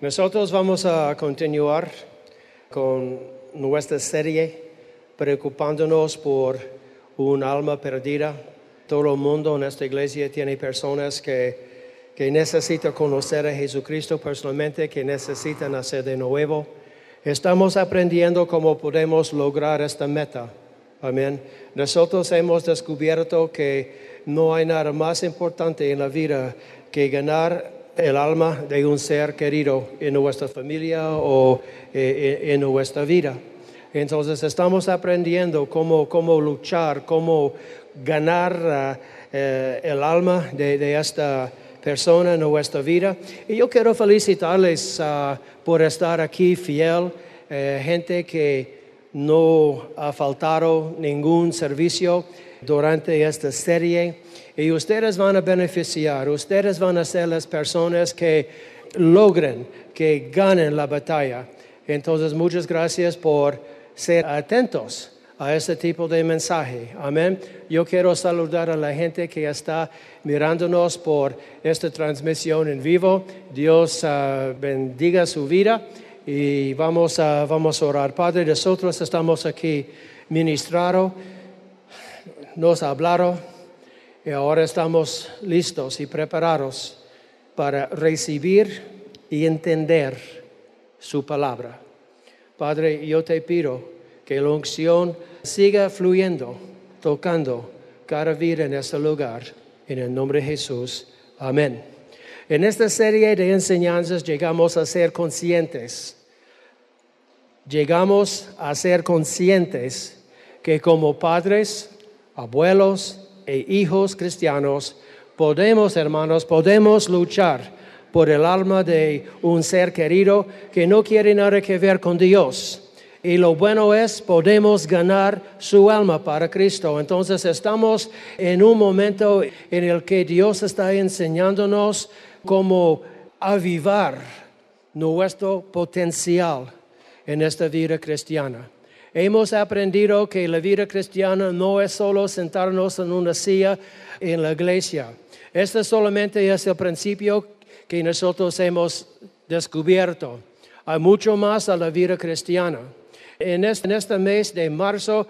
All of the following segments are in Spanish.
Nosotros vamos a continuar con nuestra serie preocupándonos por un alma perdida. Todo el mundo en esta iglesia tiene personas que, que necesitan conocer a Jesucristo personalmente, que necesitan hacer de nuevo. Estamos aprendiendo cómo podemos lograr esta meta. Amén. Nosotros hemos descubierto que no hay nada más importante en la vida que ganar el alma de un ser querido en nuestra familia o eh, en nuestra vida. Entonces estamos aprendiendo cómo, cómo luchar, cómo ganar uh, eh, el alma de, esta persona en nuestra vida. Y yo quiero felicitarles uh, por estar aquí fiel, eh, gente que no ha faltado ningún servicio durante esta serie y ustedes van a beneficiar, ustedes van a ser las personas que logren, que ganen la batalla. Entonces, muchas gracias por ser atentos a este tipo de mensaje. Amén. Yo quiero saludar a la gente que está mirándonos por esta transmisión en vivo. Dios uh, bendiga su vida y vamos a, vamos a orar. Padre, nosotros estamos aquí ministrados, nos hablaron y ahora estamos listos y preparados para recibir y entender su palabra. Padre, yo te pido que la unción siga fluyendo, tocando cada vida en este lugar. En el nombre de Jesús. Amén. En esta serie de enseñanzas llegamos a ser conscientes. Llegamos a ser conscientes que como padres, abuelos, e hijos cristianos, podemos, hermanos, podemos luchar por el alma de un ser querido que no quiere nada que ver con Dios. Y lo bueno es, podemos ganar su alma para Cristo. Entonces estamos en un momento en el que Dios está enseñándonos cómo avivar nuestro potencial en esta vida cristiana. Hemos aprendido que la vida cristiana no es solo sentarnos en una silla en la iglesia. Este solamente es el principio que nosotros hemos descubierto. Hay mucho más a la vida cristiana. En este, en este mes de marzo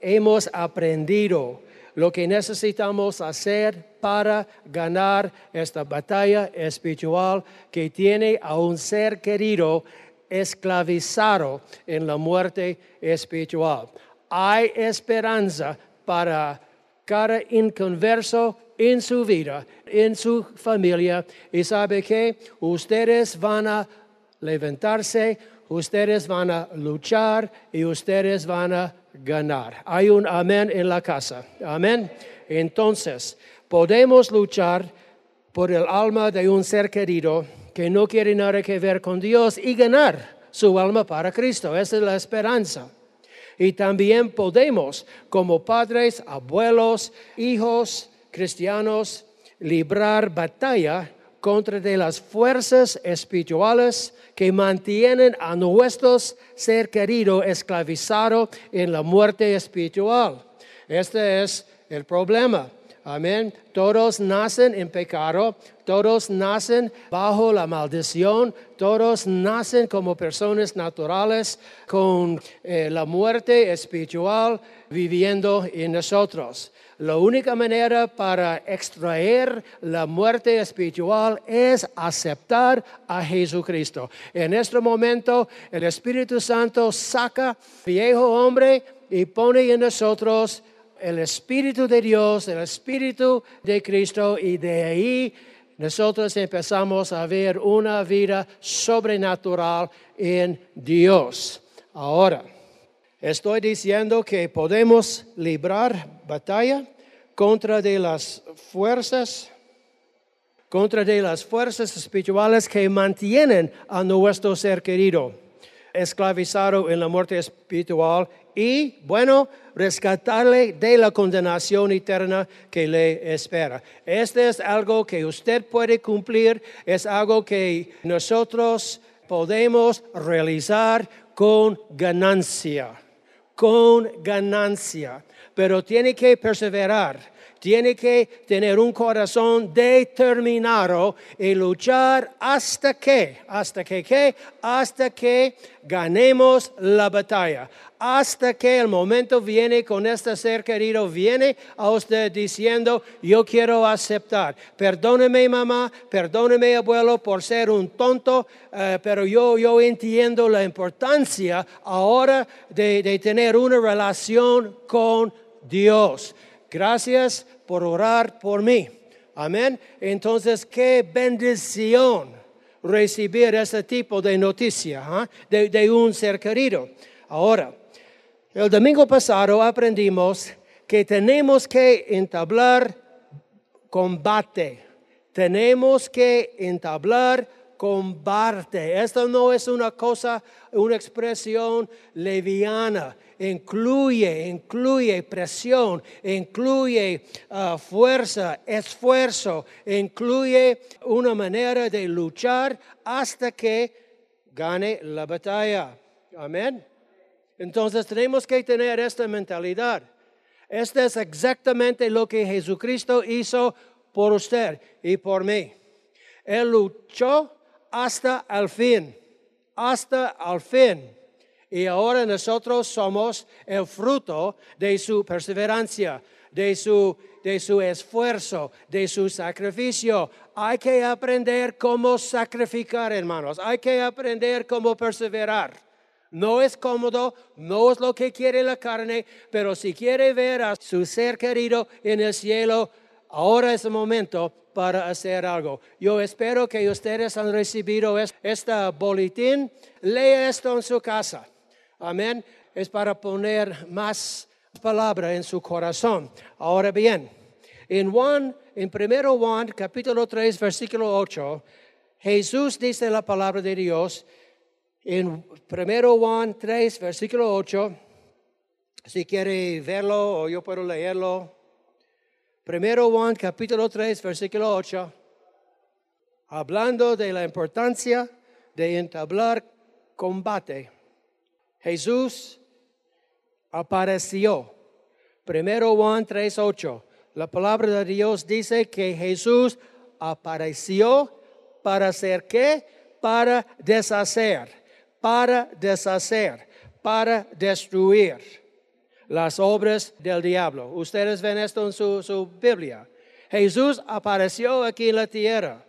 hemos aprendido lo que necesitamos hacer para ganar esta batalla espiritual que tiene a un ser querido esclavizado en la muerte espiritual. Hay esperanza para cada inconverso en su vida, en su familia. Y sabe que ustedes van a levantarse, ustedes van a luchar y ustedes van a ganar. Hay un amén en la casa. Amén. Entonces, podemos luchar por el alma de un ser querido que no quiere nada que ver con Dios y ganar su alma para Cristo. Esa es la esperanza. Y también podemos, como padres, abuelos, hijos cristianos, librar batalla contra de las fuerzas espirituales que mantienen a nuestros ser querido esclavizado en la muerte espiritual. Este es el problema. Amén. Todos nacen en pecado, todos nacen bajo la maldición, todos nacen como personas naturales con eh, la muerte espiritual viviendo en nosotros. La única manera para extraer la muerte espiritual es aceptar a Jesucristo. En este momento el Espíritu Santo saca viejo hombre y pone en nosotros el Espíritu de Dios, el Espíritu de Cristo y de ahí nosotros empezamos a ver una vida sobrenatural en Dios. Ahora, estoy diciendo que podemos librar batalla contra de las fuerzas contra de las fuerzas espirituales que mantienen a nuestro ser querido esclavizado en la muerte espiritual y, bueno, rescatarle de la condenación eterna que le espera. Este es algo que usted puede cumplir, es algo que nosotros podemos realizar con ganancia, con ganancia, pero tiene que perseverar tiene que tener un corazón determinado y luchar hasta que, hasta que. Hasta que ganemos la batalla. Hasta que el momento viene con este ser querido, viene a usted diciendo, yo quiero aceptar. Perdóneme mamá, perdóneme abuelo por ser un tonto, eh, pero yo, yo entiendo la importancia ahora de, de tener una relación con Dios. Gracias por orar por mí. Amén. Entonces, qué bendición recibir ese tipo de noticia ¿ah? de, de un ser querido. Ahora, el domingo pasado aprendimos que tenemos que entablar combate. Tenemos que entablar combate. Esto no es una cosa, una expresión leviana incluye, incluye presión, incluye uh, fuerza, esfuerzo, incluye una manera de luchar hasta que gane la batalla. Amén. Entonces tenemos que tener esta mentalidad. Esto es exactamente lo que Jesucristo hizo por usted y por mí. Él luchó hasta el fin, hasta el fin y ahora nosotros somos el fruto de su perseverancia, de su, de su esfuerzo, de su sacrificio. Hay que aprender cómo sacrificar, hermanos. Hay que aprender cómo perseverar. No es cómodo, no es lo que quiere la carne, pero si quiere ver a su ser querido en el cielo, ahora es el momento para hacer algo. Yo espero que ustedes han recibido este boletín. Lea esto en su casa. Amén. Es para poner más palabra en su corazón. Ahora bien, en Juan, en primero Juan, capítulo 3, versículo 8, Jesús dice la palabra de Dios en primero Juan 3, versículo 8. Si quiere verlo o yo puedo leerlo. Primero Juan, capítulo 3, versículo 8. Hablando de la importancia de entablar combate Jesús apareció. Primero Juan 3:8. La palabra de Dios dice que Jesús apareció para hacer qué? Para deshacer, para deshacer, para destruir las obras del diablo. Ustedes ven esto en su, su Biblia. Jesús apareció aquí en la tierra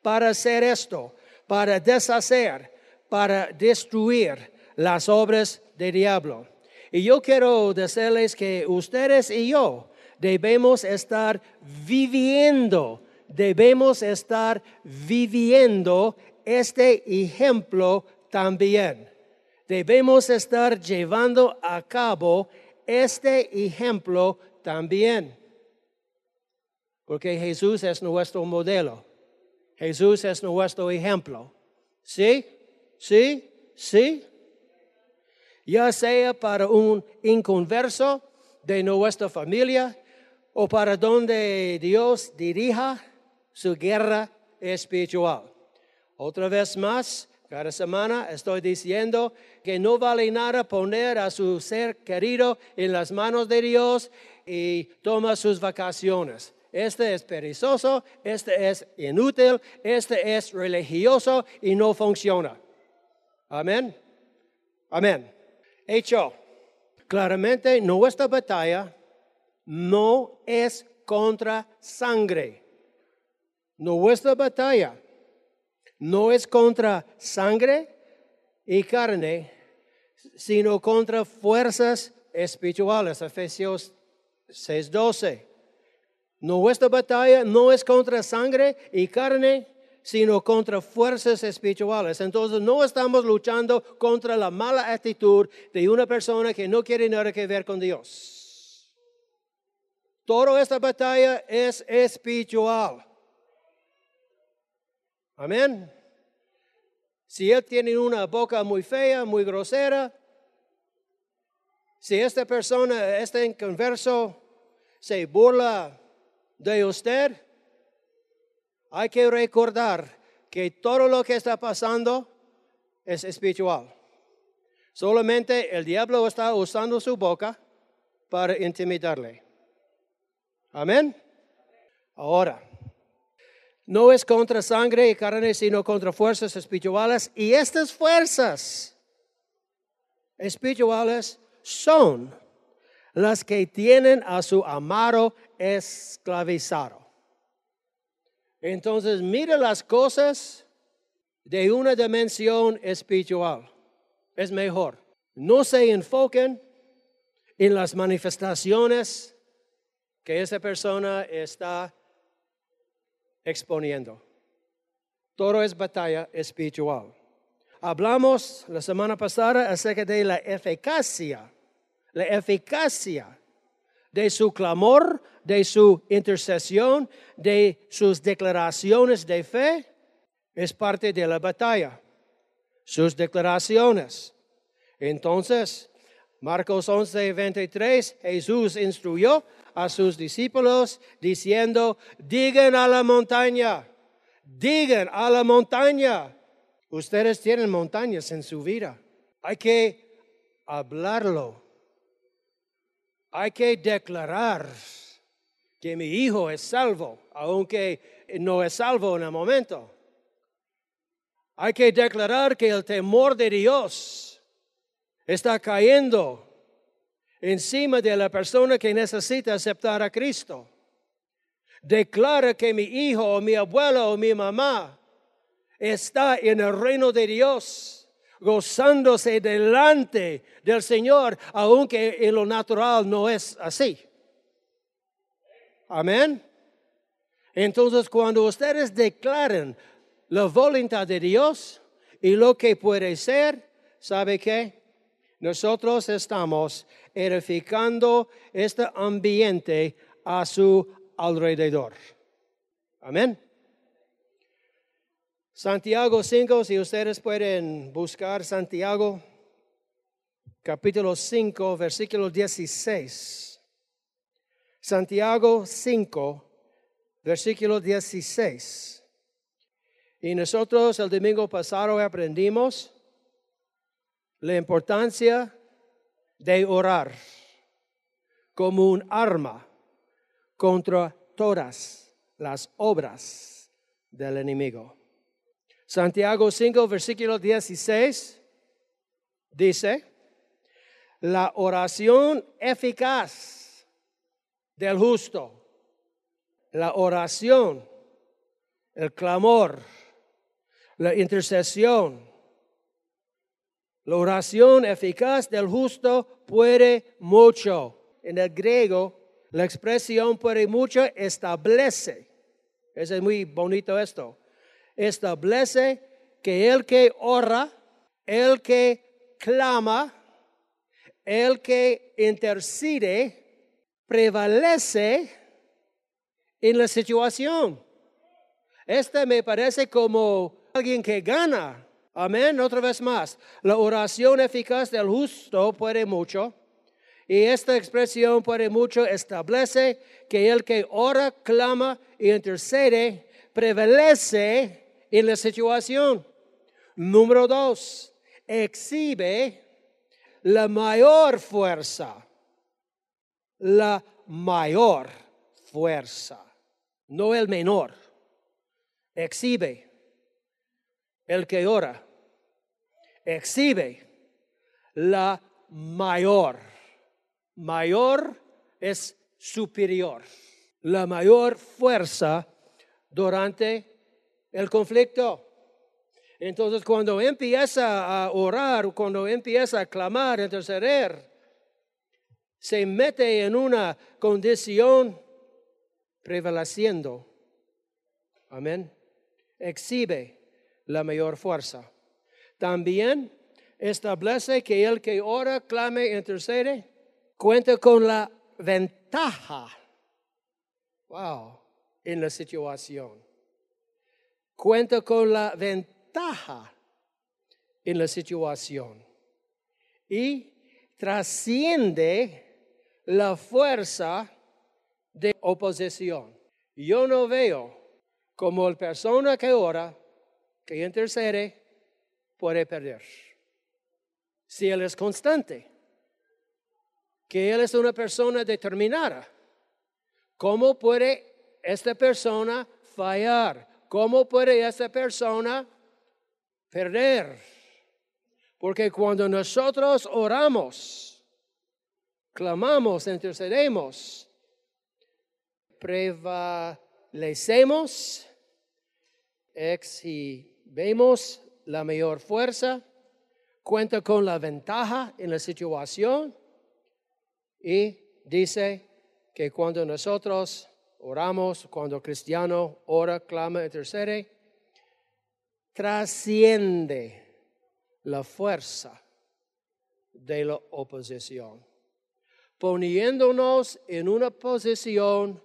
para hacer esto, para deshacer, para destruir las obras del diablo. Y yo quiero decirles que ustedes y yo debemos estar viviendo, debemos estar viviendo este ejemplo también. Debemos estar llevando a cabo este ejemplo también. Porque Jesús es nuestro modelo. Jesús es nuestro ejemplo. ¿Sí? ¿Sí? ¿Sí? Ya sea para un inconverso de nuestra familia o para donde Dios dirija su guerra espiritual. Otra vez más, cada semana estoy diciendo que no vale nada poner a su ser querido en las manos de Dios y toma sus vacaciones. Este es perezoso, este es inútil, este es religioso y no funciona. Amén. Amén hecho. Claramente nuestra batalla no es contra sangre. Nuestra batalla no es contra sangre y carne, sino contra fuerzas espirituales. Efesios 6:12. Nuestra batalla no es contra sangre y carne, sino contra fuerzas espirituales. Entonces no estamos luchando contra la mala actitud de una persona que no quiere nada que ver con Dios. Toda esta batalla es espiritual. Amén. Si él tiene una boca muy fea, muy grosera, si esta persona, este converso, se burla de usted, hay que recordar que todo lo que está pasando es espiritual. Solamente el diablo está usando su boca para intimidarle. Amén. Ahora, no es contra sangre y carne, sino contra fuerzas espirituales. Y estas fuerzas espirituales son las que tienen a su amado esclavizado. Entonces, mire las cosas de una dimensión espiritual. Es mejor. No se enfoquen en las manifestaciones que esa persona está exponiendo. Todo es batalla espiritual. Hablamos la semana pasada acerca de la eficacia, la eficacia de su clamor, de su intercesión, de sus declaraciones de fe, es parte de la batalla. Sus declaraciones. Entonces, Marcos 11, 23, Jesús instruyó a sus discípulos diciendo, digan a la montaña, digan a la montaña. Ustedes tienen montañas en su vida. Hay que hablarlo. Hay que declarar que mi hijo es salvo, aunque no es salvo en el momento. Hay que declarar que el temor de Dios está cayendo encima de la persona que necesita aceptar a Cristo. Declara que mi hijo o mi abuelo o mi mamá está en el reino de Dios, gozándose delante del Señor, aunque en lo natural no es así. Amén. Entonces, cuando ustedes declaren la voluntad de Dios y lo que puede ser, ¿sabe qué? Nosotros estamos edificando este ambiente a su alrededor. Amén. Santiago 5, si ustedes pueden buscar Santiago, capítulo 5, versículo 16. Santiago 5, versículo 16. Y nosotros el domingo pasado aprendimos la importancia de orar como un arma contra todas las obras del enemigo. Santiago 5, versículo 16 dice, la oración eficaz del justo, la oración, el clamor, la intercesión, la oración eficaz del justo puede mucho. En el griego, la expresión puede mucho establece. Es muy bonito esto. Establece que el que ora, el que clama, el que intercede, prevalece en la situación. Este me parece como alguien que gana Amén. Otra vez más. La oración eficaz del justo puede mucho. Y esta expresión puede mucho establece que el que ora, clama y intercede prevalece en la situación. Número dos, exhibe la mayor fuerza. La mayor fuerza, no el menor. Exhibe el que ora exhibe la mayor. Mayor es superior. La mayor fuerza durante el conflicto. Entonces, cuando empieza a orar, cuando empieza a clamar, a interceder, se mete en una condición prevaleciendo. Amén. Exhibe la mayor fuerza. También establece que el que ora, clame, intercede, cuenta con la ventaja. Wow, en la situación. Cuenta con la ventaja en la situación y trasciende la fuerza de oposición. Yo no veo como la persona que ora, que intercede, puede perder. Si él es constante, que él es una persona determinada, ¿cómo puede esta persona fallar? ¿Cómo puede esta persona perder? Porque cuando nosotros oramos, clamamos, intercedemos, prevalecemos, exhibimos la mayor fuerza, cuenta con la ventaja en la situación y dice que cuando nosotros oramos, cuando cristiano ora, clama, intercede, trasciende la fuerza de la oposición, poniéndonos en una posición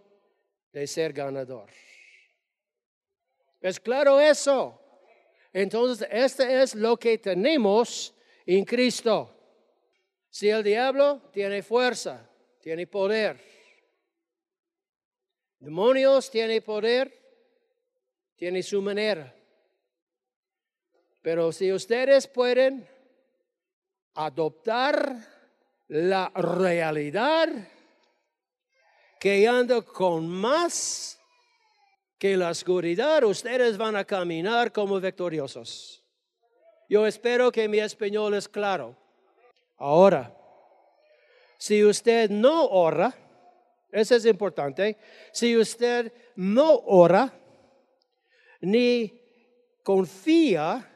de ser ganador. ¿Es claro eso? Entonces, esto es lo que tenemos en Cristo. Si el diablo tiene fuerza, tiene poder, demonios tiene poder, tiene su manera. Pero si ustedes pueden adoptar la realidad que anda con más que la oscuridad, ustedes van a caminar como victoriosos. Yo espero que mi español es claro. Ahora, si usted no ora, eso es importante, si usted no ora ni confía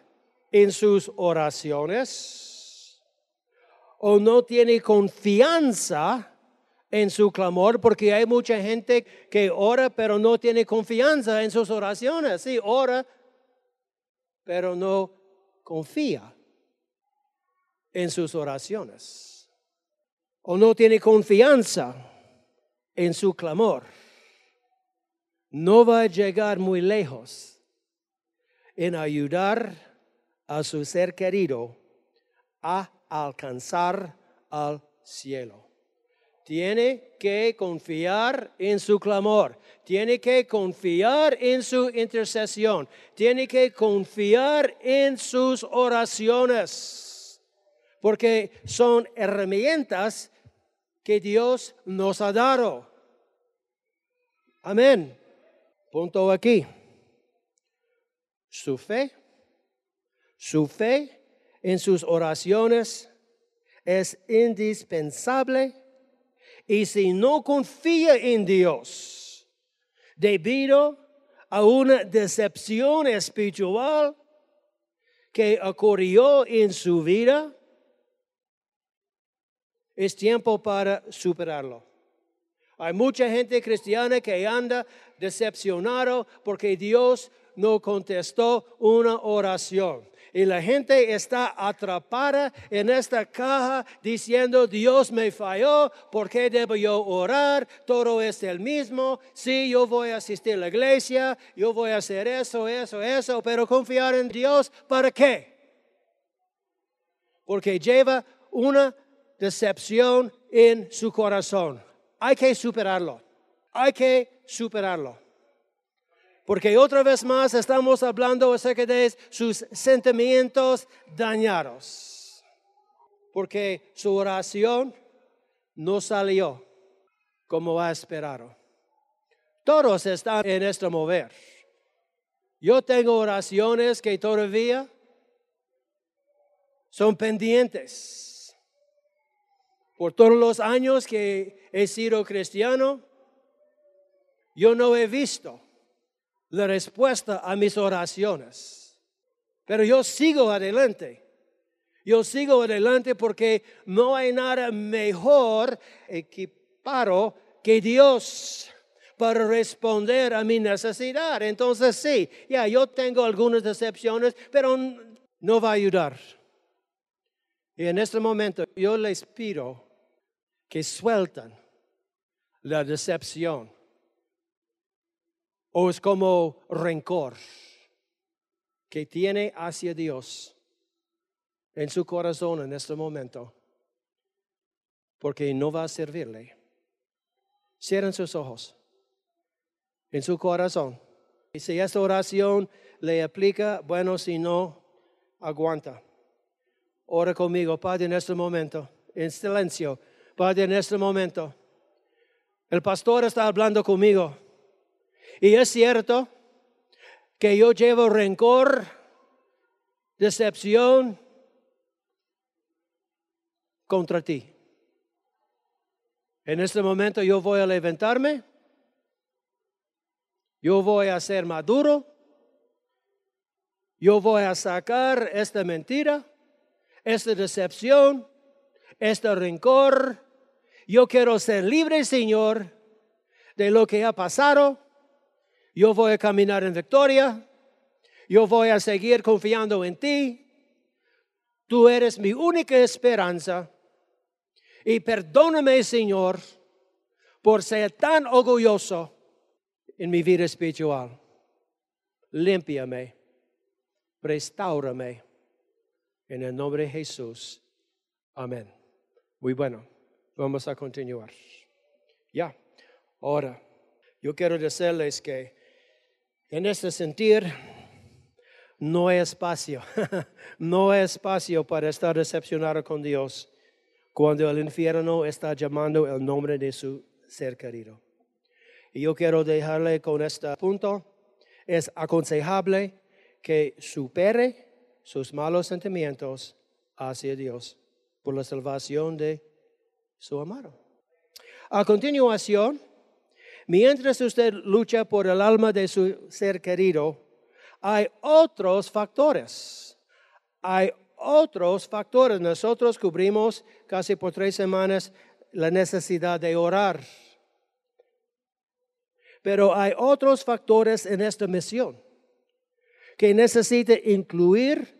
en sus oraciones o no tiene confianza en su clamor, porque hay mucha gente que ora pero no tiene confianza en sus oraciones. Sí, ora, pero no confía en sus oraciones. O no tiene confianza en su clamor. No va a llegar muy lejos en ayudar a su ser querido a alcanzar al cielo. Tiene que confiar en su clamor, tiene que confiar en su intercesión, tiene que confiar en sus oraciones, porque son herramientas que Dios nos ha dado. Amén. Punto aquí. Su fe, su fe en sus oraciones es indispensable y si no confía en Dios debido a una decepción espiritual que ocurrió en su vida, es tiempo para superarlo. Hay mucha gente cristiana que anda decepcionado porque Dios no contestó una oración. Y la gente está atrapada en esta caja diciendo, Dios me falló, ¿por qué debo yo orar? Todo es el mismo. Sí, yo voy a asistir a la iglesia, yo voy a hacer eso, eso, eso, pero confiar en Dios, ¿para qué? Porque lleva una decepción en su corazón. Hay que superarlo. Hay que superarlo. Porque otra vez más estamos hablando acerca de sus sentimientos dañados. Porque su oración no salió como ha esperado. Todos están en este mover. Yo tengo oraciones que todavía son pendientes. Por todos los años que he sido cristiano, yo no he visto la respuesta a mis oraciones. Pero yo sigo adelante. Yo sigo adelante porque no hay nada mejor equipado que Dios para responder a mi necesidad. Entonces sí, ya yo tengo algunas decepciones, pero no va a ayudar. Y en este momento yo les pido que sueltan la decepción o es como rencor. que tiene hacia Dios en su corazón en este momento, porque no va a servirle. Cierren sus ojos en su corazón. Y si esta oración le aplica, bueno, si no, aguanta. Ora conmigo, Padre, en este momento, en silencio. Padre, en este momento. El pastor está hablando conmigo. Y es cierto que yo llevo rencor, decepción contra ti. En este momento yo voy a levantarme. Yo voy a ser maduro. Yo voy a sacar esta mentira, esta decepción, este rencor. Yo quiero ser libre, Señor, de lo que ha pasado. Yo voy a caminar en victoria. Yo voy a seguir confiando en ti. Tú eres mi única esperanza. Y perdóname, Señor, por ser tan orgulloso en mi vida espiritual. Límpiame, restaurame. En el nombre de Jesús. Amén. Muy bueno. Vamos a continuar. Ya. Ahora, yo quiero decirles que en este sentir no hay espacio. no hay espacio para estar decepcionado con Dios cuando el infierno está llamando el nombre de su ser querido. Y yo quiero dejarle con este punto. Es aconsejable que supere sus malos sentimientos hacia Dios por la salvación de su amado. A continuación, mientras usted lucha por el alma de su ser querido, hay otros factores. Hay otros factores. Nosotros cubrimos casi por tres semanas la necesidad de orar. Pero hay otros factores en esta misión que necesita incluir,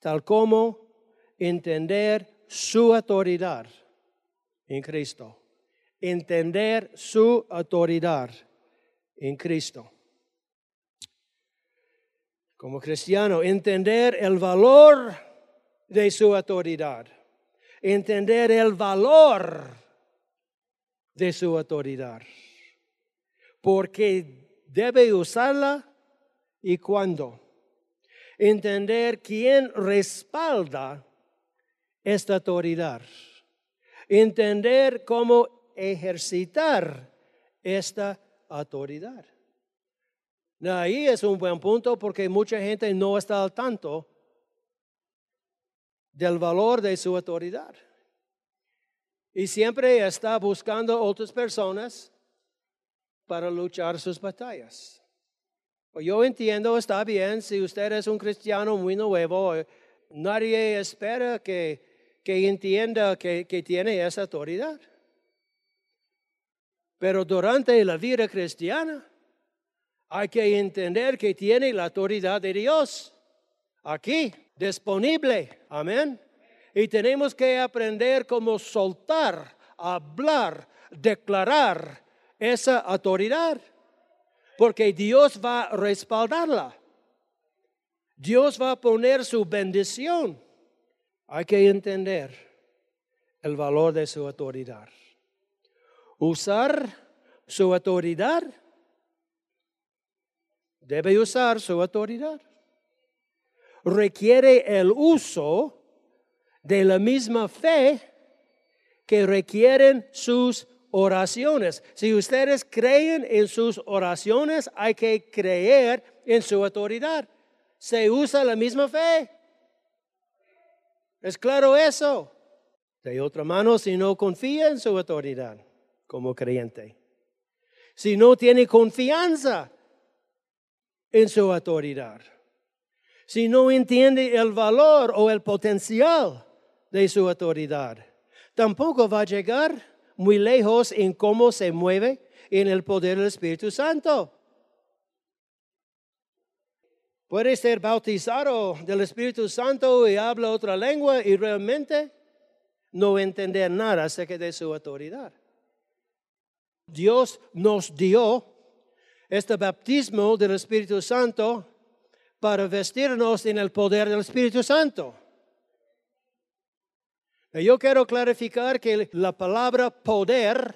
tal como entender su autoridad en Cristo. Entender su autoridad en Cristo. Como cristiano, entender el valor de su autoridad. Entender el valor de su autoridad. Porque debe usarla y cuándo. Entender quién respalda esta autoridad. Entender cómo ejercitar esta autoridad. Ahí es un buen punto porque mucha gente no está al tanto del valor de su autoridad. Y siempre está buscando otras personas para luchar sus batallas. Yo entiendo, está bien, si usted es un cristiano muy nuevo, nadie espera que, que entienda que, que tiene esa autoridad. Pero durante la vida cristiana hay que entender que tiene la autoridad de Dios aquí, disponible. Amén. Y tenemos que aprender cómo soltar, hablar, declarar esa autoridad porque Dios va a respaldarla. Dios va a poner su bendición. Hay que entender el valor de su autoridad. Usar su autoridad. Debe usar su autoridad. Requiere el uso de la misma fe que requieren sus oraciones. Si ustedes creen en sus oraciones, hay que creer en su autoridad. Se usa la misma fe. ¿Es claro eso? De otra mano, si no confía en su autoridad como creyente, si no tiene confianza en su autoridad, si no entiende el valor o el potencial de su autoridad, tampoco va a llegar muy lejos en cómo se mueve en el poder del Espíritu Santo. Puede ser bautizado del Espíritu Santo y habla otra lengua y realmente no entender nada acerca de su autoridad. Dios nos dio este bautismo del Espíritu Santo para vestirnos en el poder del Espíritu Santo. Yo quiero clarificar que la palabra poder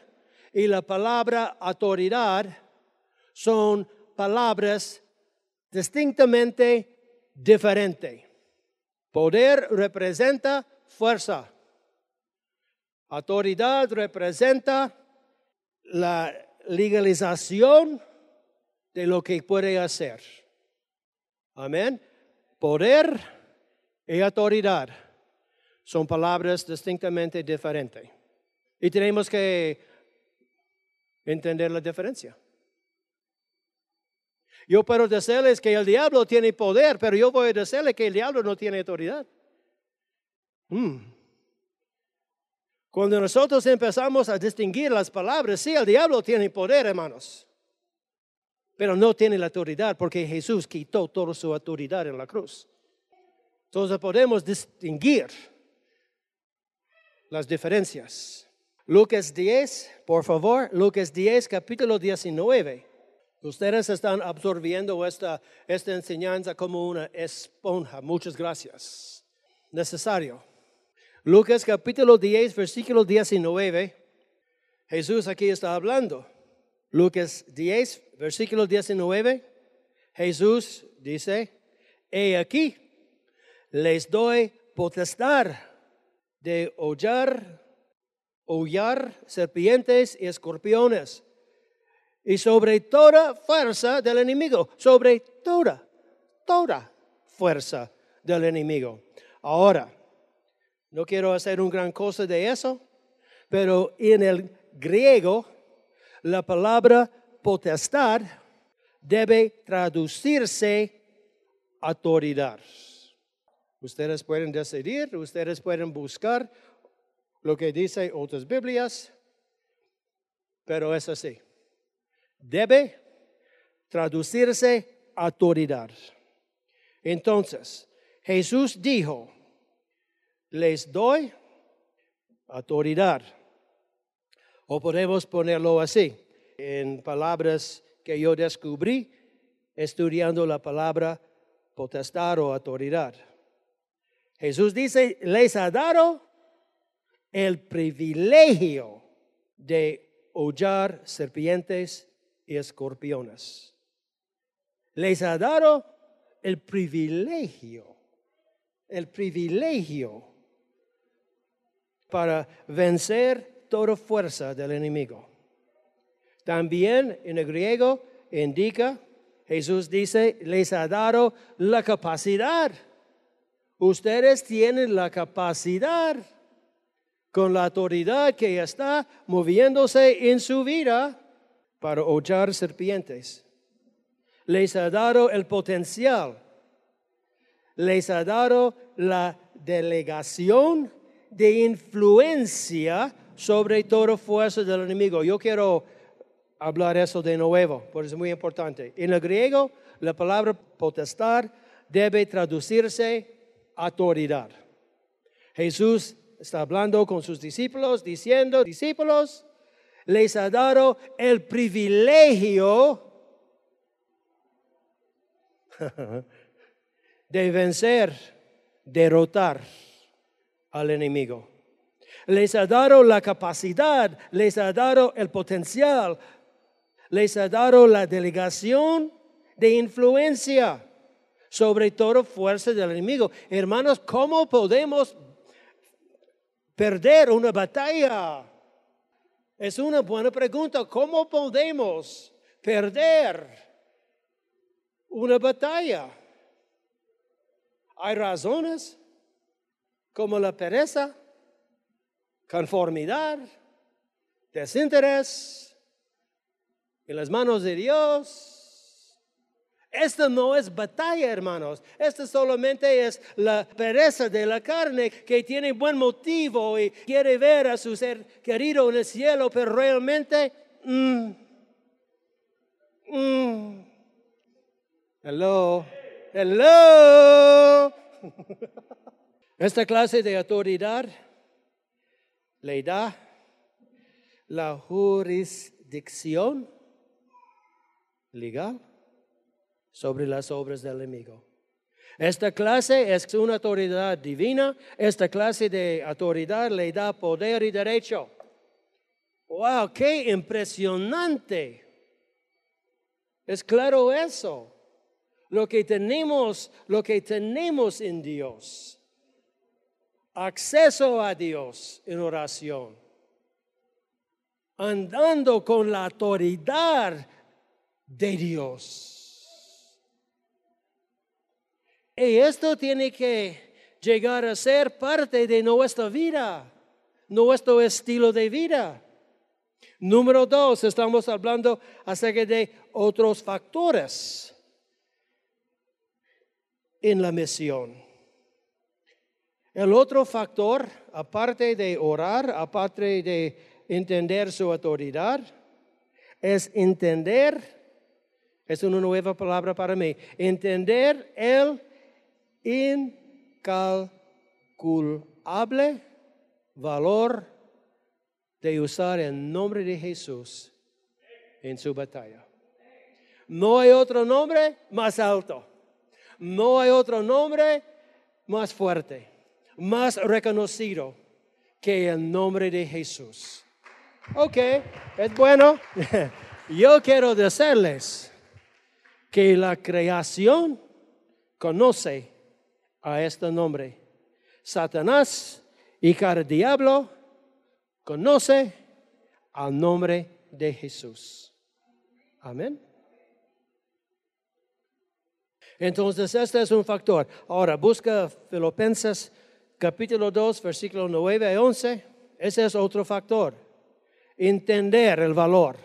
y la palabra autoridad son palabras distintamente diferentes. Poder representa fuerza. Autoridad representa la legalización de lo que puede hacer. Amén. Poder y autoridad son palabras distintamente diferentes. Y tenemos que entender la diferencia. Yo puedo decirles que el diablo tiene poder, pero yo voy a decirle que el diablo no tiene autoridad. Mm. Cuando nosotros empezamos a distinguir las palabras, sí, el diablo tiene poder, hermanos, pero no tiene la autoridad porque Jesús quitó toda su autoridad en la cruz. Entonces podemos distinguir las diferencias. Lucas 10, por favor, Lucas 10, capítulo 19. Ustedes están absorbiendo esta, esta enseñanza como una esponja. Muchas gracias. Necesario. Lucas capítulo 10, versículo 19. Jesús aquí está hablando. Lucas 10, versículo 19. Jesús dice, he aquí, les doy potestad de hollar hollar serpientes y escorpiones, y sobre toda fuerza del enemigo, sobre toda, toda fuerza del enemigo. Ahora, no quiero hacer un gran cosa de eso, pero en el griego la palabra potestad debe traducirse autoridad. Ustedes pueden decidir, ustedes pueden buscar lo que dice otras Biblias, pero es así. Debe traducirse autoridad. Entonces, Jesús dijo, les doy autoridad. O podemos ponerlo así, en palabras que yo descubrí estudiando la palabra potestad o autoridad. Jesús dice, les ha dado el privilegio de hollar serpientes y escorpiones. Les ha dado el privilegio, el privilegio para vencer toda fuerza del enemigo. También en el griego indica, Jesús dice, les ha dado la capacidad. Ustedes tienen la capacidad con la autoridad que está moviéndose en su vida para hollar serpientes. Les ha dado el potencial. Les ha dado la delegación de influencia sobre toda fuerza del enemigo. Yo quiero hablar eso de nuevo, porque es muy importante. En el griego, la palabra potestad debe traducirse autoridad. Jesús está hablando con sus discípulos, diciendo, discípulos, les ha dado el privilegio de vencer, derrotar al enemigo. Les ha dado la capacidad, les ha dado el potencial, les ha dado la delegación de influencia sobre toda fuerza del enemigo. Hermanos, ¿cómo podemos perder una batalla? Es una buena pregunta. ¿Cómo podemos perder una batalla? Hay razones como la pereza, conformidad, desinterés en las manos de Dios esta no es batalla, hermanos. Esta solamente es la pereza de la carne que tiene buen motivo y quiere ver a su ser querido en el cielo, pero realmente... Mm, mm. hello, hello. Esta clase de autoridad le da la jurisdicción legal sobre las obras del enemigo. Esta clase es una autoridad divina. Esta clase de autoridad le da poder y derecho. ¡Wow! ¡Qué impresionante! Es claro eso. Lo que tenemos, lo que tenemos en Dios. Acceso a Dios en oración. Andando con la autoridad de Dios. Y esto tiene que llegar a ser parte de nuestra vida, nuestro estilo de vida. Número dos, estamos hablando acerca de otros factores en la misión. El otro factor, aparte de orar, aparte de entender su autoridad, es entender, es una nueva palabra para mí, entender el incalculable valor de usar el nombre de Jesús en su batalla. No hay otro nombre más alto. No hay otro nombre más fuerte, más reconocido que el nombre de Jesús. Ok, es bueno. Yo quiero decirles que la creación conoce a este nombre. Satanás y cada diablo conoce al nombre de Jesús. Amén. Entonces, este es un factor. Ahora, busca Filipenses capítulo 2, versículo 9 a 11. Ese es otro factor. Entender el valor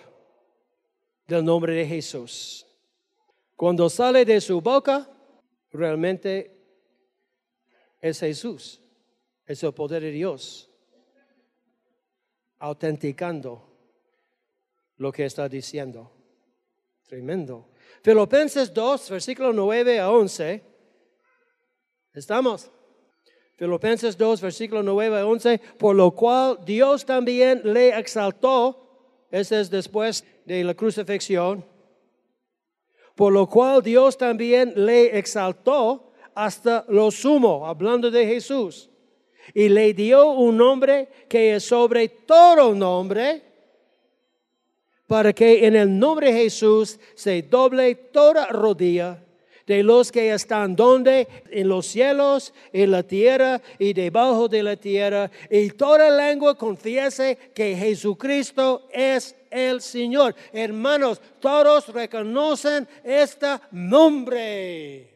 del nombre de Jesús. Cuando sale de su boca, realmente es Jesús, es el poder de Dios, autenticando lo que está diciendo. Tremendo. Filipenses 2, versículo 9 a 11. ¿Estamos? Filipenses 2, versículo 9 a 11. Por lo cual Dios también le exaltó. Ese es después de la crucifixión. Por lo cual Dios también le exaltó hasta lo sumo, hablando de Jesús. Y le dio un nombre que es sobre todo nombre, para que en el nombre de Jesús se doble toda rodilla de los que están donde, en los cielos, en la tierra y debajo de la tierra, y toda lengua confiese que Jesucristo es el Señor. Hermanos, todos reconocen este nombre.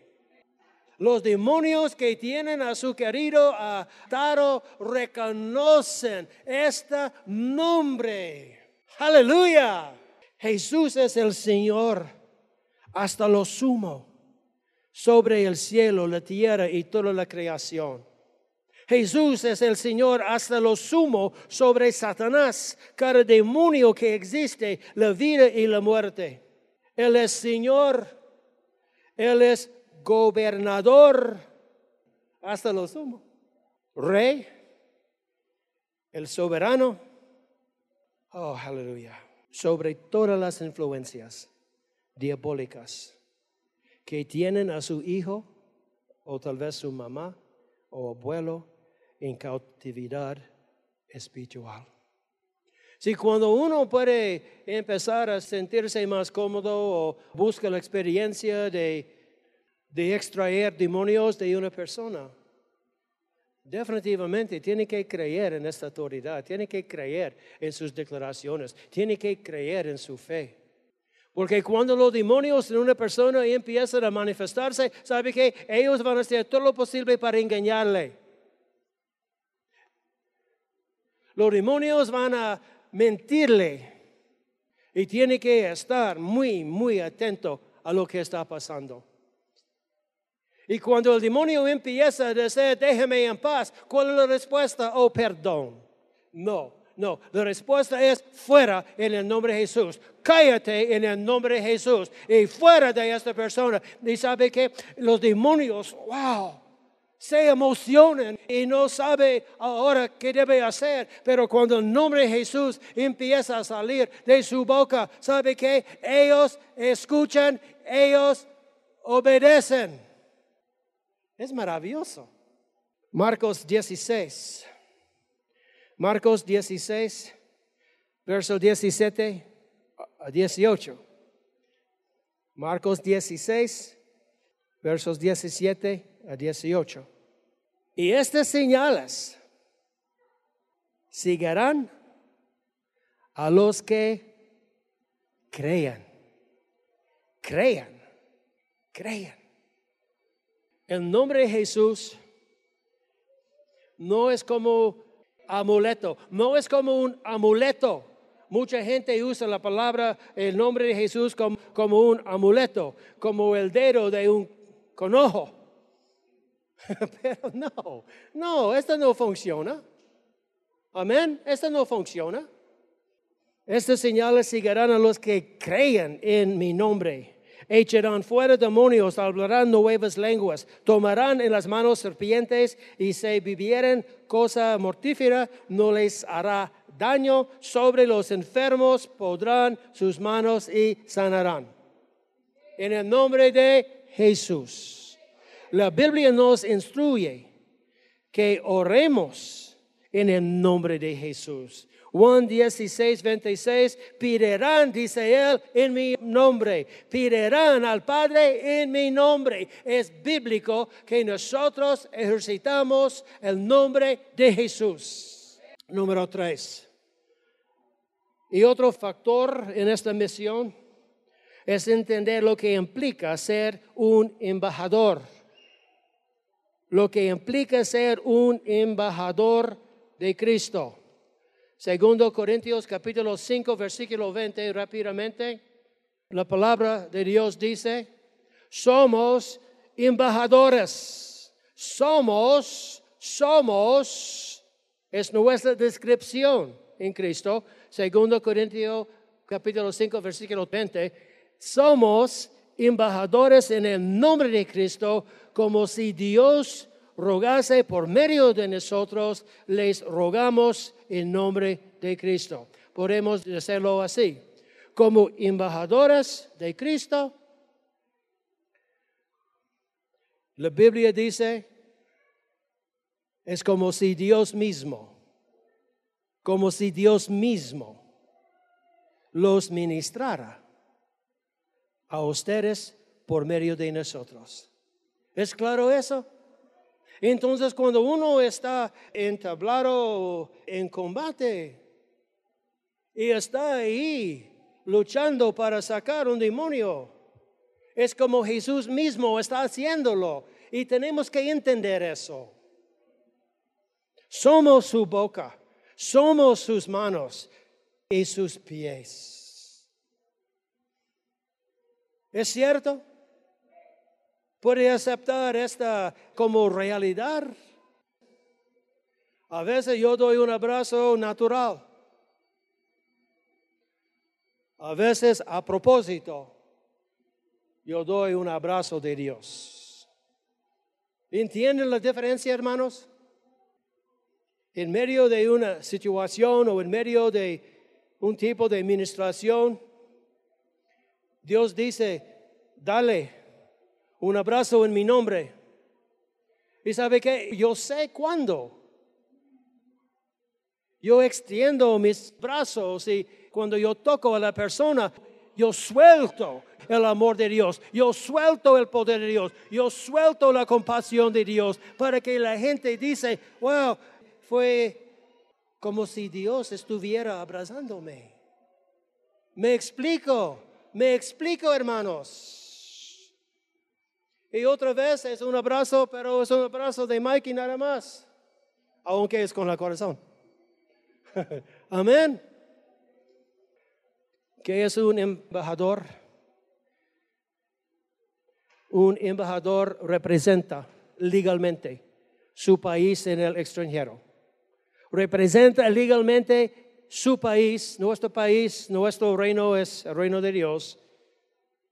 Los demonios que tienen a su querido atado reconocen este nombre. Aleluya. Jesús es el Señor hasta lo sumo sobre el cielo, la tierra y toda la creación. Jesús es el Señor hasta lo sumo sobre Satanás, cada demonio que existe, la vida y la muerte. Él es Señor, Él es gobernador. Hasta lo sumo, rey, el soberano, oh, aleluya, sobre todas las influencias diabólicas que tienen a su hijo o tal vez su mamá o abuelo en cautividad espiritual. Si cuando uno puede empezar a sentirse más cómodo o busca la experiencia de de extraer demonios de una persona. Definitivamente tiene que creer en esta autoridad, tiene que creer en sus declaraciones, tiene que creer en su fe. Porque cuando los demonios en una persona empiezan a manifestarse, sabe que ellos van a hacer todo lo posible para engañarle. Los demonios van a mentirle y tiene que estar muy, muy atento a lo que está pasando. Y cuando el demonio empieza a decir, déjeme en paz, ¿cuál es la respuesta? Oh, perdón. No, no, la respuesta es fuera en el nombre de Jesús. Cállate en el nombre de Jesús y fuera de esta persona. Y sabe que los demonios, wow, se emocionan y no sabe ahora qué debe hacer. Pero cuando el nombre de Jesús empieza a salir de su boca, sabe que ellos escuchan, ellos obedecen. Es maravilloso. Marcos 16. Marcos 16, verso 17 a 18. Marcos 16, versos 17 a 18. Y estas señales seguirán a los que crean, crean, crean. El nombre de Jesús no es como amuleto, no es como un amuleto. Mucha gente usa la palabra, el nombre de Jesús como, como un amuleto, como el dedo de un conojo. Pero no, no, esto no funciona. Amén, esto no funciona. Estas señales seguirán a los que crean en mi nombre. Echarán fuera demonios, hablarán nuevas lenguas, tomarán en las manos serpientes y si vivieren cosa mortífera, no les hará daño. Sobre los enfermos podrán sus manos y sanarán. En el nombre de Jesús. La Biblia nos instruye que oremos en el nombre de Jesús. Juan 16, 26, pedirán, dice él, en mi nombre, pedirán al Padre en mi nombre. Es bíblico que nosotros ejercitamos el nombre de Jesús. Número 3. Y otro factor en esta misión es entender lo que implica ser un embajador. Lo que implica ser un embajador de Cristo. Segundo Corintios capítulo 5 versículo 20 rápidamente. La palabra de Dios dice, somos embajadores. Somos, somos, es nuestra descripción en Cristo. Segundo Corintios capítulo 5 versículo 20. Somos embajadores en el nombre de Cristo como si Dios rogase por medio de nosotros, les rogamos en nombre de Cristo. Podemos hacerlo así. Como embajadores de Cristo, la Biblia dice, es como si Dios mismo, como si Dios mismo los ministrara a ustedes por medio de nosotros. ¿Es claro eso? Entonces cuando uno está entablado en combate y está ahí luchando para sacar un demonio, es como Jesús mismo está haciéndolo y tenemos que entender eso. Somos su boca, somos sus manos y sus pies. ¿Es cierto? Puede aceptar esta como realidad. A veces yo doy un abrazo natural. A veces a propósito, yo doy un abrazo de Dios. ¿Entienden la diferencia, hermanos? En medio de una situación o en medio de un tipo de administración, Dios dice, dale un abrazo en mi nombre. Y sabe que yo sé cuándo. Yo extiendo mis brazos y cuando yo toco a la persona, yo suelto el amor de Dios, yo suelto el poder de Dios, yo suelto la compasión de Dios para que la gente dice, wow, fue como si Dios estuviera abrazándome. Me explico, me explico hermanos. Y otra vez es un abrazo, pero es un abrazo de Mike y nada más. Aunque es con el corazón. Amén. ¿Qué es un embajador? Un embajador representa legalmente su país en el extranjero. Representa legalmente su país, nuestro país, nuestro reino es el reino de Dios.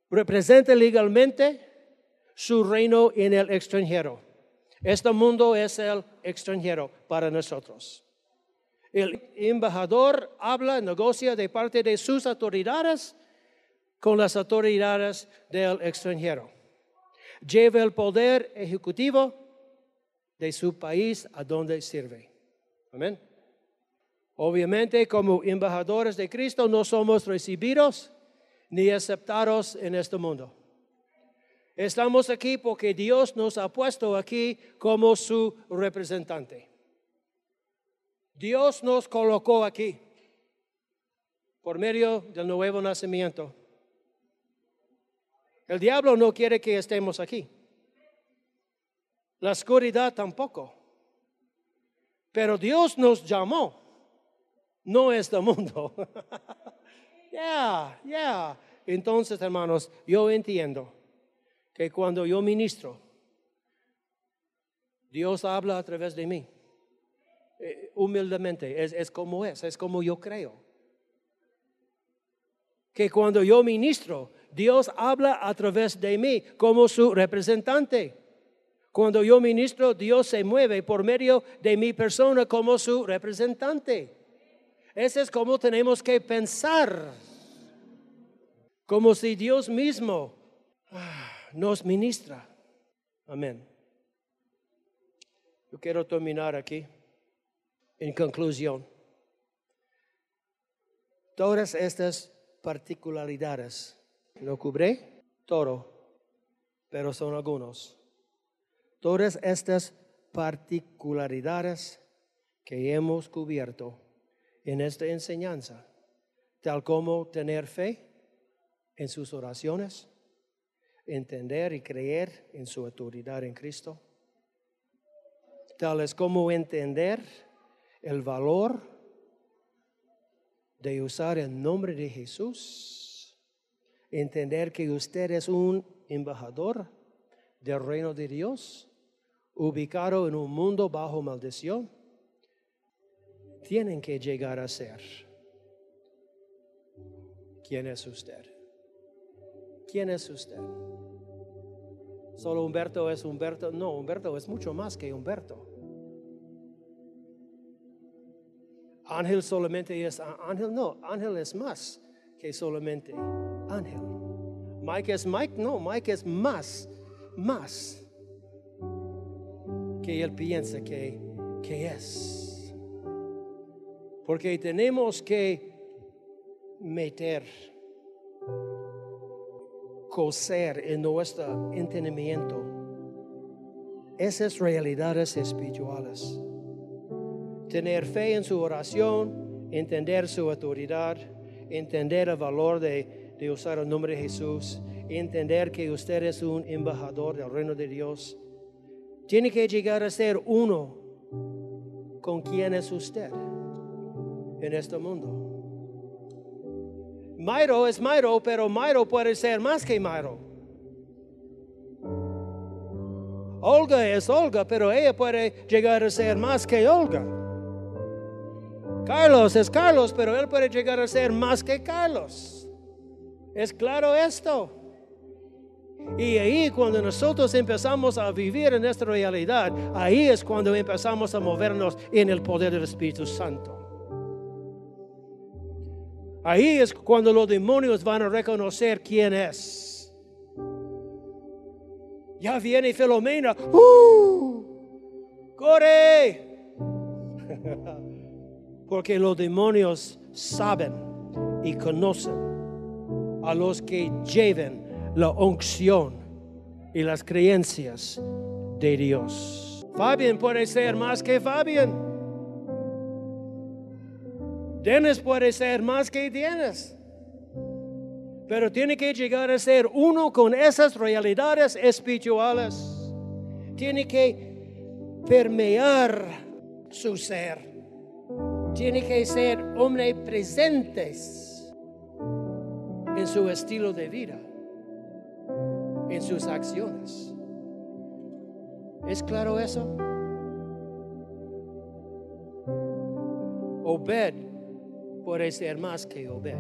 Representa legalmente su reino en el extranjero. Este mundo es el extranjero para nosotros. El embajador habla, negocia de parte de sus autoridades con las autoridades del extranjero. lleva el poder ejecutivo de su país a donde sirve. Amén. Obviamente, como embajadores de Cristo, no somos recibidos ni aceptados en este mundo. Estamos aquí porque Dios nos ha puesto aquí como su representante. Dios nos colocó aquí por medio del nuevo nacimiento. El diablo no quiere que estemos aquí. La oscuridad tampoco. Pero Dios nos llamó. No es del mundo. Ya, ya. Entonces, hermanos, yo entiendo que cuando yo ministro, Dios habla a través de mí. Eh, humildemente, es, es como es, es como yo creo. Que cuando yo ministro, Dios habla a través de mí como su representante. Cuando yo ministro, Dios se mueve por medio de mi persona como su representante. Ese es como tenemos que pensar. Como si Dios mismo ah, nos ministra. Amén. Yo quiero terminar aquí. En conclusión, todas estas particularidades no cubre todo, pero son algunos. Todas estas particularidades que hemos cubierto en esta enseñanza, tal como tener fe en sus oraciones, entender y creer en su autoridad en Cristo, tal es como entender el valor de usar el nombre de Jesús, entender que usted es un embajador del reino de Dios, ubicado en un mundo bajo maldición, tienen que llegar a ser. ¿Quién es usted? ¿Quién es usted? Solo Humberto es Humberto. No, Humberto es mucho más que Humberto. Ángel solamente es ángel. No, ángel es más que solamente ángel. Mike es Mike. No, Mike es más, más que él piensa que, que es. Porque tenemos que meter, coser en nuestro entendimiento esas realidades espirituales. Tener fe en su oración, entender su autoridad, entender el valor de, de usar el nombre de Jesús, entender que usted es un embajador del reino de Dios tiene que llegar a ser uno con quien es usted en este mundo. Mairo es Mairo, pero Mairo puede ser más que Mairo. Olga es Olga, pero ella puede llegar a ser más que Olga. Carlos es Carlos, pero él puede llegar a ser más que Carlos. ¿Es claro esto? Y ahí cuando nosotros empezamos a vivir en esta realidad, ahí es cuando empezamos a movernos en el poder del Espíritu Santo. Ahí es cuando los demonios van a reconocer quién es. Ya viene Filomena. ¡Uh! ¡Corre! Porque los demonios saben y conocen a los que lleven la unción y las creencias de Dios. Fabián puede ser más que Fabián. Dennis puede ser más que Dennis. Pero tiene que llegar a ser uno con esas realidades espirituales. Tiene que permear su ser. Tiene que ser omnipresentes en su estilo de vida en sus acciones. ¿Es claro eso? Obed puede ser más que Obed.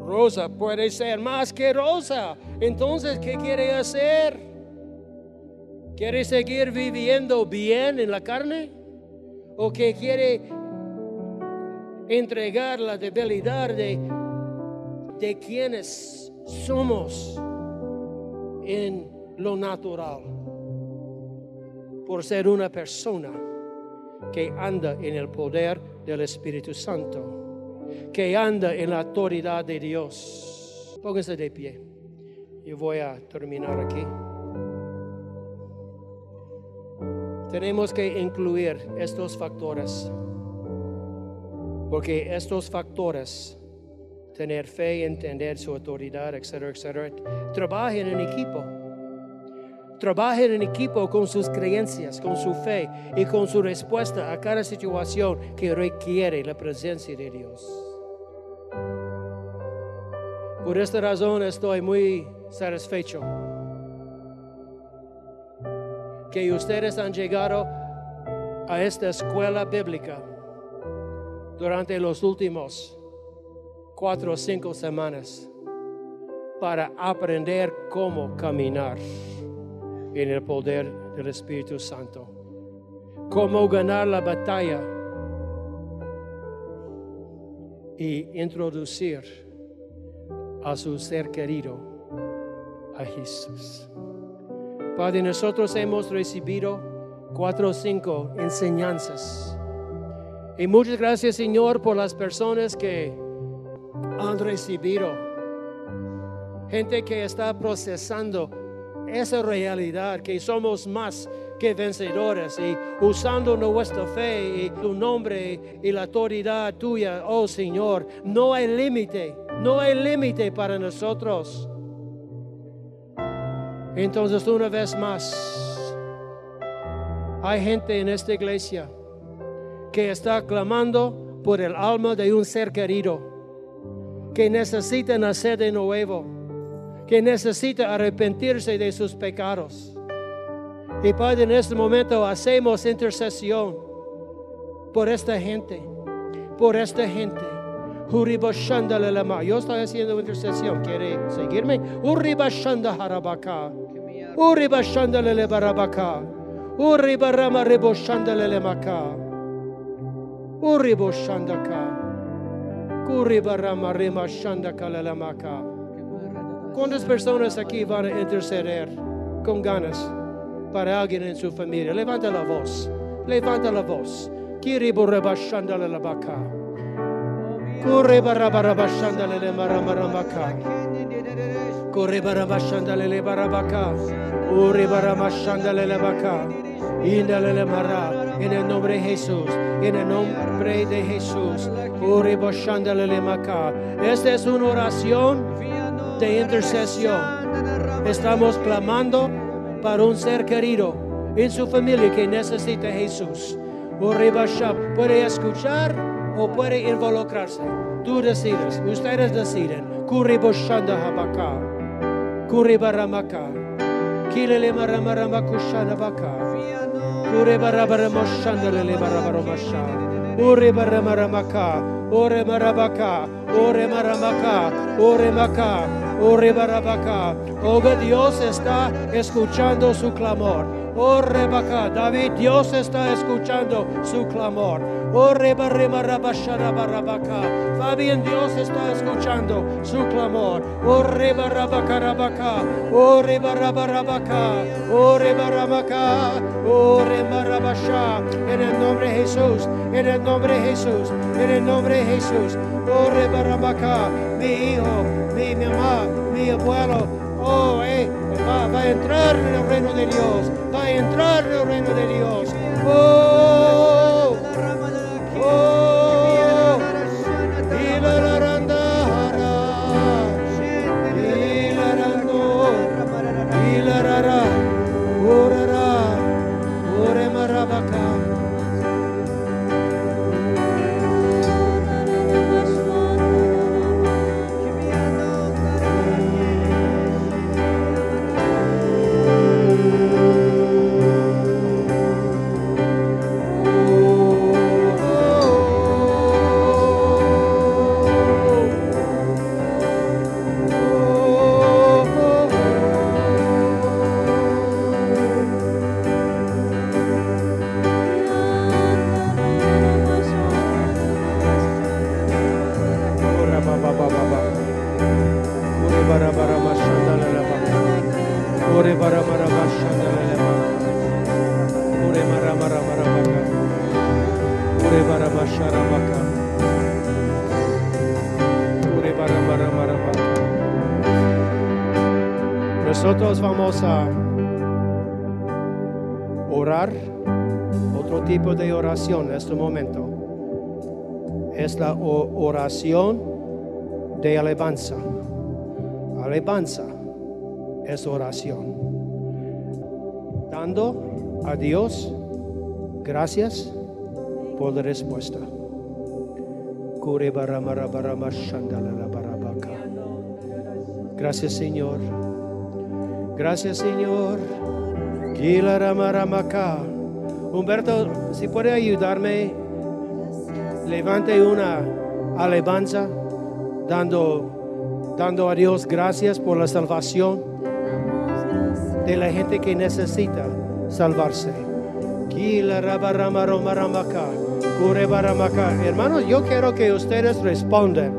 Rosa puede ser más que Rosa. Entonces, ¿qué quiere hacer? ¿Quiere seguir viviendo bien en la carne? ¿O que quiere entregar la debilidad de de quienes somos en lo natural por ser una persona que anda en el poder del Espíritu Santo, que anda en la autoridad de Dios. Póngase de pie. Yo voy a terminar aquí. Tenemos que incluir estos factores, porque estos factores, tener fe, entender su autoridad, etcétera, etcétera, trabajen en equipo. Trabajen en equipo con sus creencias, con su fe y con su respuesta a cada situación que requiere la presencia de Dios. Por esta razón estoy muy satisfecho que ustedes han llegado a esta escuela bíblica durante los últimos cuatro o cinco semanas para aprender cómo caminar en el poder del Espíritu Santo, cómo ganar la batalla y introducir a su ser querido, a Jesús. Padre, nosotros hemos recibido cuatro o cinco enseñanzas. Y muchas gracias, Señor, por las personas que han recibido. Gente que está procesando esa realidad, que somos más que vencedores y usando nuestra fe y tu nombre y la autoridad tuya, oh Señor, no hay límite, no hay límite para nosotros. Entonces, una vez más, hay gente en esta iglesia que está clamando por el alma de un ser querido, que necesita nacer de nuevo, que necesita arrepentirse de sus pecados. Y Padre, en este momento hacemos intercesión por esta gente, por esta gente. Yo estoy haciendo intercesión. ¿Quiere seguirme? Uribashanda harabaka. Uribashandalele barabaka. Uribarama maka. Kuribarama remashandaka lelemaka. ¿Cuántas personas aquí van a interceder con ganas para alguien en su familia? Levanta la voz. Levanta la voz. Corre barabarabashandale le maramaramaka. Corre barabashandale le barabaka. Uri baramashandale le baka. Indale le mara. En el nombre de Jesús. En el nombre de Jesús. Uri bashandale le maka. Esta es una oración de intercesión. Estamos clamando para un ser querido en su familia que necesita Jesús. Uri basham. Puede escuchar o puede involucrarse. Tú decides, ustedes deciden. Kuriboshanda habaka. Kuribaramaka. Kilele maramaramakushana baka. Kuribarabaramoshanda lele barabaramasha. Ure baramaramaka. Ore marabaka. Ore maramaka. Maka. Oga Dios está escuchando su clamor. Oh Rebaca, David, Dios está escuchando su clamor. Oh. Fabián, Dios está escuchando su clamor. Oh Rebarabacarabaka. Oh Rebarabarabaka. Oh Rebarabaka. Oh Remarabasha. En el nombre de Jesús. En el nombre de Jesús. En el nombre de Jesús. Oh Rebarabaka. Mi hijo, mi mamá, mi abuelo. Oh, eh, va, va a entrar en el reino de Dios. Va a entrar en el reino de Dios. Oh, Nosotros vamos a orar, otro tipo de oración en este momento. Es la oración de alabanza. Alabanza es oración. Dando a Dios gracias por la respuesta. Gracias Señor. Gracias Señor. Humberto, si puede ayudarme, levante una alabanza dando, dando a Dios gracias por la salvación de la gente que necesita salvarse. Hermanos, yo quiero que ustedes respondan.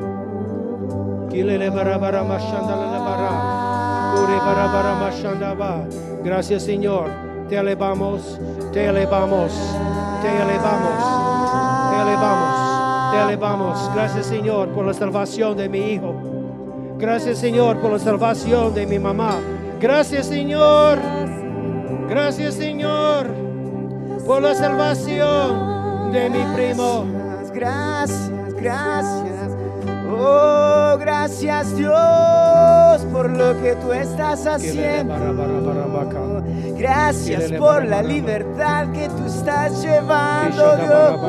Gracias Señor. Te elevamos, te elevamos, te elevamos, te elevamos, te elevamos. Gracias Señor por la salvación de mi hijo. Gracias Señor por la salvación de mi mamá. Gracias Señor. Gracias Señor por la salvación de mi primo. Gracias, gracias. Oh, gracias Dios por lo que tú estás haciendo. Gracias por la libertad que tú estás llevando, Dios.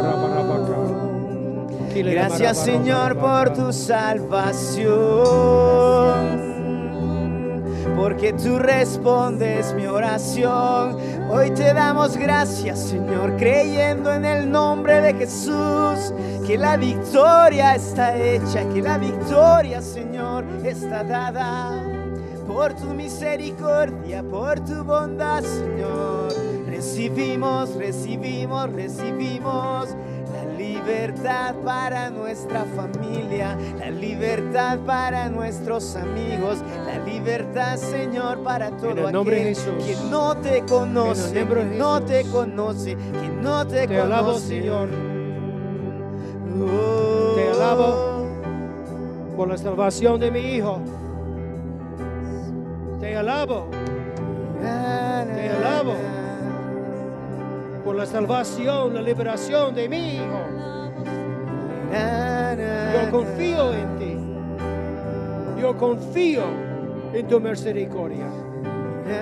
Gracias Señor por tu salvación, porque tú respondes mi oración. Hoy te damos gracias Señor, creyendo en el nombre de Jesús, que la victoria está hecha, que la victoria Señor está dada. Por tu misericordia, por tu bondad Señor, recibimos, recibimos, recibimos libertad para nuestra familia, la libertad para nuestros amigos, la libertad, Señor, para todo el nombre de aquel Jesús. que no te conoce, que no te conoce, que no te, Te alabo, conoce. Señor. Oh. Te alabo. por la salvación de mi hijo. Te alabo Te alabo. Por la salvación, la liberación de mi hijo. Yo confío en ti. Yo confío en tu misericordia. Te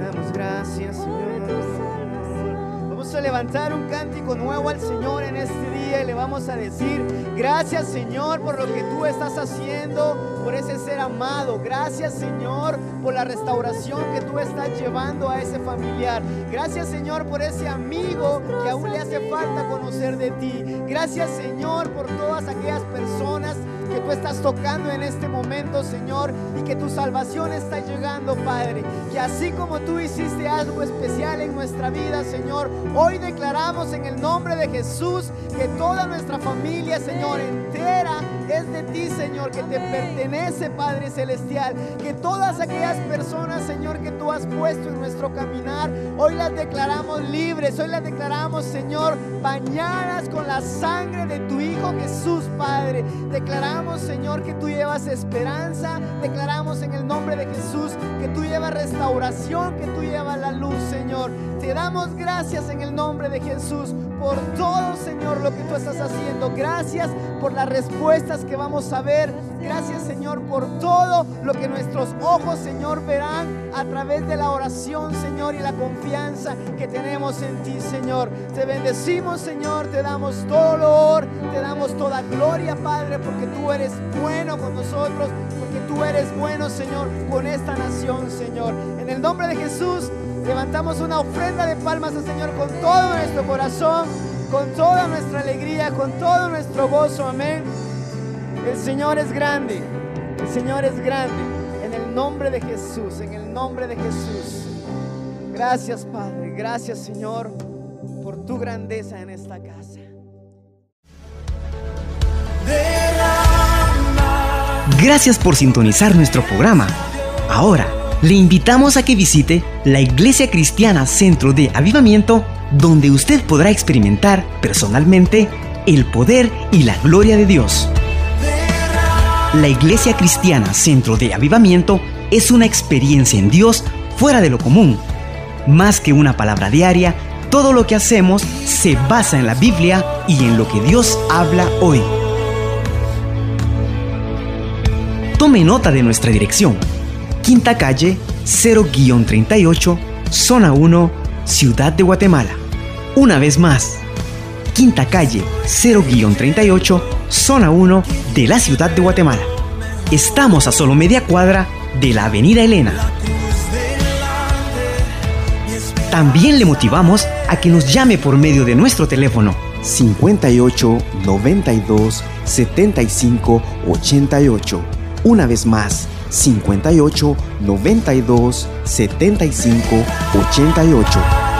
damos gracias, Señor. A levantar un cántico nuevo al Señor en este día y le vamos a decir, gracias Señor por lo que tú estás haciendo, por ese ser amado. Gracias Señor por la restauración que tú estás llevando a ese familiar. Gracias Señor por ese amigo que aún le hace falta conocer de ti. Gracias Señor por todas aquellas personas que tú estás tocando en este momento, Señor, y que tu salvación está llegando, Padre. Que así como tú hiciste algo especial en nuestra vida, Señor, hoy declaramos en el nombre de Jesús que toda nuestra familia, Señor, entera es de ti, Señor, que te pertenece, Padre Celestial. Que todas aquellas personas, Señor, que tú has puesto en nuestro caminar, hoy las declaramos libres, hoy las declaramos, Señor, bañadas con la sangre de tu Hijo Jesús, Padre. Declaramos, Señor, que tú llevas esperanza. Declaramos en el nombre de Jesús que tú llevas restauración, que tú llevas la luz, Señor. Te damos gracias en el nombre de Jesús por todo, Señor, lo que tú estás haciendo. Gracias por las que vamos a ver. Gracias, Señor, por todo lo que nuestros ojos, Señor, verán a través de la oración, Señor, y la confianza que tenemos en ti, Señor. Te bendecimos, Señor, te damos todo honor, te damos toda gloria, Padre, porque tú eres bueno con nosotros, porque tú eres bueno, Señor, con esta nación, Señor. En el nombre de Jesús, levantamos una ofrenda de palmas al Señor con todo nuestro corazón, con toda nuestra alegría, con todo nuestro gozo, amén. El Señor es grande, el Señor es grande. En el nombre de Jesús, en el nombre de Jesús. Gracias, Padre, gracias, Señor, por tu grandeza en esta casa. Gracias por sintonizar nuestro programa. Ahora, le invitamos a que visite la Iglesia Cristiana Centro de Avivamiento, donde usted podrá experimentar personalmente el poder y la gloria de Dios. La Iglesia Cristiana Centro de Avivamiento es una experiencia en Dios fuera de lo común. Más que una palabra diaria, todo lo que hacemos se basa en la Biblia y en lo que Dios habla hoy. Tome nota de nuestra dirección. Quinta calle 0-38, zona 1, Ciudad de Guatemala. Una vez más, Quinta calle 0-38, zona 1 de la Ciudad de Guatemala. Estamos a solo media cuadra de la Avenida Elena. También le motivamos a que nos llame por medio de nuestro teléfono 58 92 75 88. Una vez más, 58 92 75 88.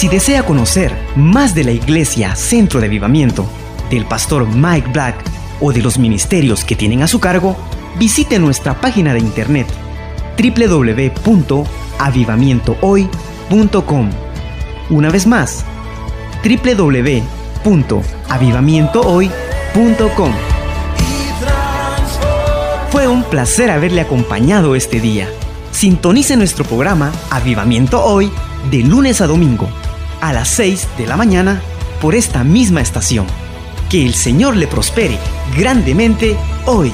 Si desea conocer más de la iglesia Centro de Avivamiento, del pastor Mike Black o de los ministerios que tienen a su cargo, visite nuestra página de internet www.avivamientohoy.com. Una vez más, www.avivamientohoy.com. Fue un placer haberle acompañado este día. Sintonice nuestro programa Avivamiento Hoy de lunes a domingo a las 6 de la mañana por esta misma estación. Que el Señor le prospere grandemente hoy.